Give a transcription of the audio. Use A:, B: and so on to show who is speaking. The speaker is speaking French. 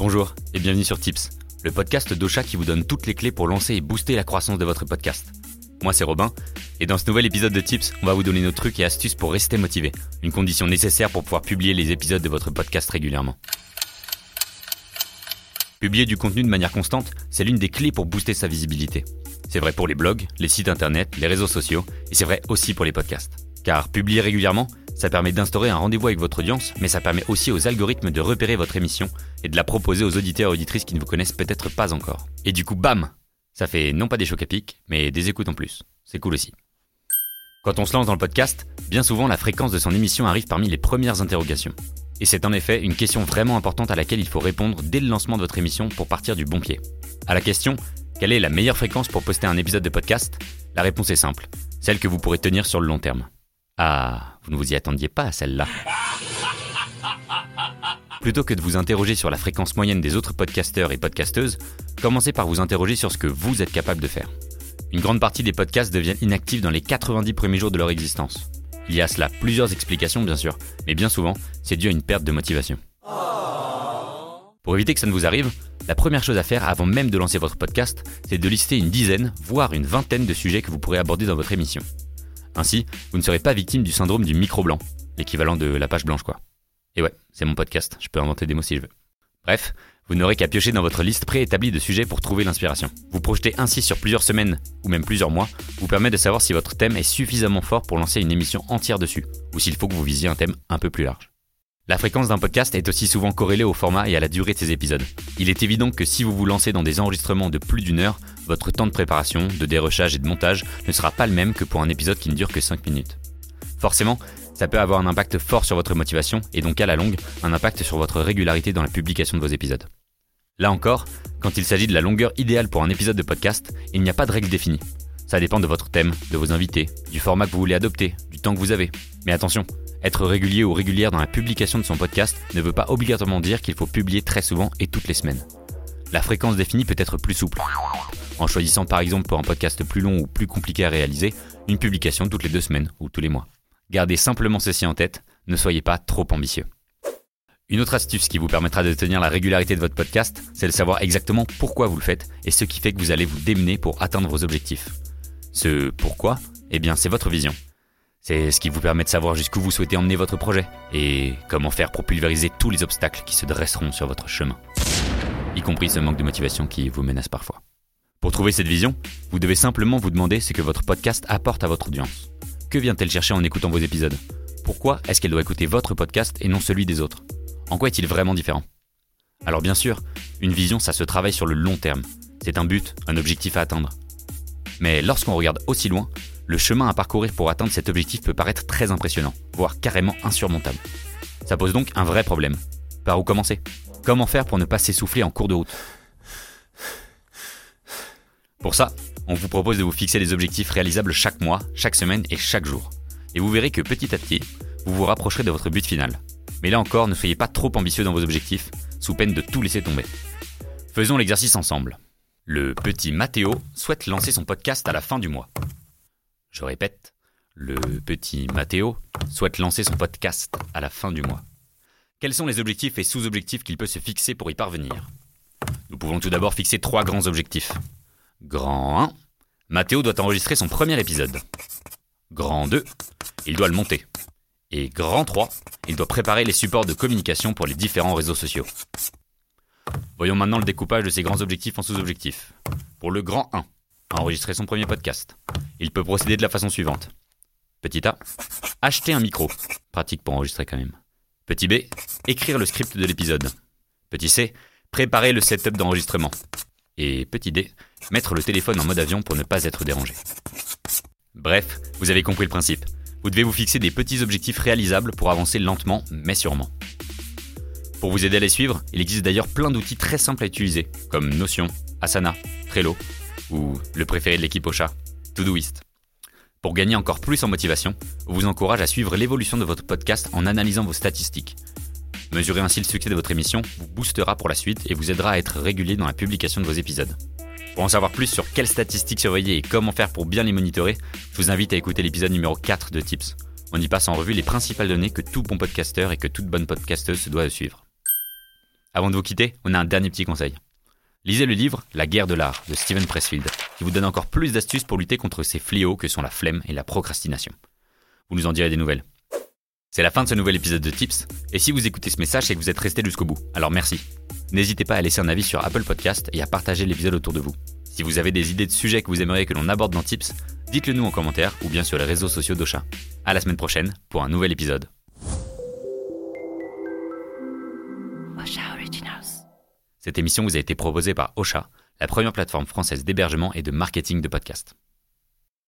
A: Bonjour et bienvenue sur Tips, le podcast d'Ocha qui vous donne toutes les clés pour lancer et booster la croissance de votre podcast. Moi c'est Robin, et dans ce nouvel épisode de Tips, on va vous donner nos trucs et astuces pour rester motivé, une condition nécessaire pour pouvoir publier les épisodes de votre podcast régulièrement. Publier du contenu de manière constante, c'est l'une des clés pour booster sa visibilité. C'est vrai pour les blogs, les sites internet, les réseaux sociaux, et c'est vrai aussi pour les podcasts. Car publier régulièrement, ça permet d'instaurer un rendez-vous avec votre audience, mais ça permet aussi aux algorithmes de repérer votre émission et de la proposer aux auditeurs et auditrices qui ne vous connaissent peut-être pas encore. Et du coup, bam Ça fait non pas des chocs à pic, mais des écoutes en plus. C'est cool aussi. Quand on se lance dans le podcast, bien souvent la fréquence de son émission arrive parmi les premières interrogations. Et c'est en effet une question vraiment importante à laquelle il faut répondre dès le lancement de votre émission pour partir du bon pied. À la question quelle est la meilleure fréquence pour poster un épisode de podcast? La réponse est simple, celle que vous pourrez tenir sur le long terme. Ah, vous ne vous y attendiez pas à celle-là. Plutôt que de vous interroger sur la fréquence moyenne des autres podcasteurs et podcasteuses, commencez par vous interroger sur ce que vous êtes capable de faire. Une grande partie des podcasts deviennent inactifs dans les 90 premiers jours de leur existence. Il y a à cela plusieurs explications bien sûr, mais bien souvent, c'est dû à une perte de motivation. Pour éviter que ça ne vous arrive, la première chose à faire avant même de lancer votre podcast, c'est de lister une dizaine, voire une vingtaine de sujets que vous pourrez aborder dans votre émission. Ainsi, vous ne serez pas victime du syndrome du micro blanc, l'équivalent de la page blanche quoi. Et ouais, c'est mon podcast, je peux inventer des mots si je veux. Bref, vous n'aurez qu'à piocher dans votre liste préétablie de sujets pour trouver l'inspiration. Vous projeter ainsi sur plusieurs semaines, ou même plusieurs mois, vous permet de savoir si votre thème est suffisamment fort pour lancer une émission entière dessus, ou s'il faut que vous visiez un thème un peu plus large. La fréquence d'un podcast est aussi souvent corrélée au format et à la durée de ses épisodes. Il est évident que si vous vous lancez dans des enregistrements de plus d'une heure, votre temps de préparation, de dérochage et de montage ne sera pas le même que pour un épisode qui ne dure que 5 minutes. Forcément, ça peut avoir un impact fort sur votre motivation et donc à la longue, un impact sur votre régularité dans la publication de vos épisodes. Là encore, quand il s'agit de la longueur idéale pour un épisode de podcast, il n'y a pas de règle définie. Ça dépend de votre thème, de vos invités, du format que vous voulez adopter, du temps que vous avez. Mais attention, être régulier ou régulière dans la publication de son podcast ne veut pas obligatoirement dire qu'il faut publier très souvent et toutes les semaines. La fréquence définie peut être plus souple en choisissant par exemple pour un podcast plus long ou plus compliqué à réaliser, une publication toutes les deux semaines ou tous les mois. Gardez simplement ceci en tête, ne soyez pas trop ambitieux. Une autre astuce qui vous permettra de tenir la régularité de votre podcast, c'est de savoir exactement pourquoi vous le faites et ce qui fait que vous allez vous démener pour atteindre vos objectifs. Ce pourquoi, eh bien c'est votre vision. C'est ce qui vous permet de savoir jusqu'où vous souhaitez emmener votre projet et comment faire pour pulvériser tous les obstacles qui se dresseront sur votre chemin, y compris ce manque de motivation qui vous menace parfois. Pour trouver cette vision, vous devez simplement vous demander ce que votre podcast apporte à votre audience. Que vient-elle chercher en écoutant vos épisodes? Pourquoi est-ce qu'elle doit écouter votre podcast et non celui des autres? En quoi est-il vraiment différent? Alors bien sûr, une vision, ça se travaille sur le long terme. C'est un but, un objectif à atteindre. Mais lorsqu'on regarde aussi loin, le chemin à parcourir pour atteindre cet objectif peut paraître très impressionnant, voire carrément insurmontable. Ça pose donc un vrai problème. Par où commencer? Comment faire pour ne pas s'essouffler en cours de route? Pour ça, on vous propose de vous fixer des objectifs réalisables chaque mois, chaque semaine et chaque jour. Et vous verrez que petit à petit, vous vous rapprocherez de votre but final. Mais là encore, ne soyez pas trop ambitieux dans vos objectifs, sous peine de tout laisser tomber. Faisons l'exercice ensemble. Le petit Mathéo souhaite lancer son podcast à la fin du mois. Je répète, le petit Mathéo souhaite lancer son podcast à la fin du mois. Quels sont les objectifs et sous-objectifs qu'il peut se fixer pour y parvenir? Nous pouvons tout d'abord fixer trois grands objectifs. Grand 1, Mathéo doit enregistrer son premier épisode. Grand 2, il doit le monter. Et grand 3, il doit préparer les supports de communication pour les différents réseaux sociaux. Voyons maintenant le découpage de ces grands objectifs en sous-objectifs. Pour le grand 1, enregistrer son premier podcast. Il peut procéder de la façon suivante. Petit A, acheter un micro. Pratique pour enregistrer quand même. Petit B, écrire le script de l'épisode. Petit C, préparer le setup d'enregistrement. Et petit D, mettre le téléphone en mode avion pour ne pas être dérangé. Bref, vous avez compris le principe. Vous devez vous fixer des petits objectifs réalisables pour avancer lentement mais sûrement. Pour vous aider à les suivre, il existe d'ailleurs plein d'outils très simples à utiliser, comme Notion, Asana, Trello, ou le préféré de l'équipe au chat, Todoist. Pour gagner encore plus en motivation, on vous encourage à suivre l'évolution de votre podcast en analysant vos statistiques, Mesurer ainsi le succès de votre émission vous boostera pour la suite et vous aidera à être régulier dans la publication de vos épisodes. Pour en savoir plus sur quelles statistiques surveiller et comment faire pour bien les monitorer, je vous invite à écouter l'épisode numéro 4 de Tips. On y passe en revue les principales données que tout bon podcasteur et que toute bonne podcasteuse se doit suivre. Avant de vous quitter, on a un dernier petit conseil. Lisez le livre La guerre de l'art de Steven Pressfield, qui vous donne encore plus d'astuces pour lutter contre ces fléaux que sont la flemme et la procrastination. Vous nous en direz des nouvelles. C'est la fin de ce nouvel épisode de Tips, et si vous écoutez ce message, c'est que vous êtes resté jusqu'au bout, alors merci. N'hésitez pas à laisser un avis sur Apple Podcast et à partager l'épisode autour de vous. Si vous avez des idées de sujets que vous aimeriez que l'on aborde dans Tips, dites-le nous en commentaire ou bien sur les réseaux sociaux d'Ocha. À la semaine prochaine pour un nouvel épisode. Cette émission vous a été proposée par Ocha, la première plateforme française d'hébergement et de marketing de podcasts.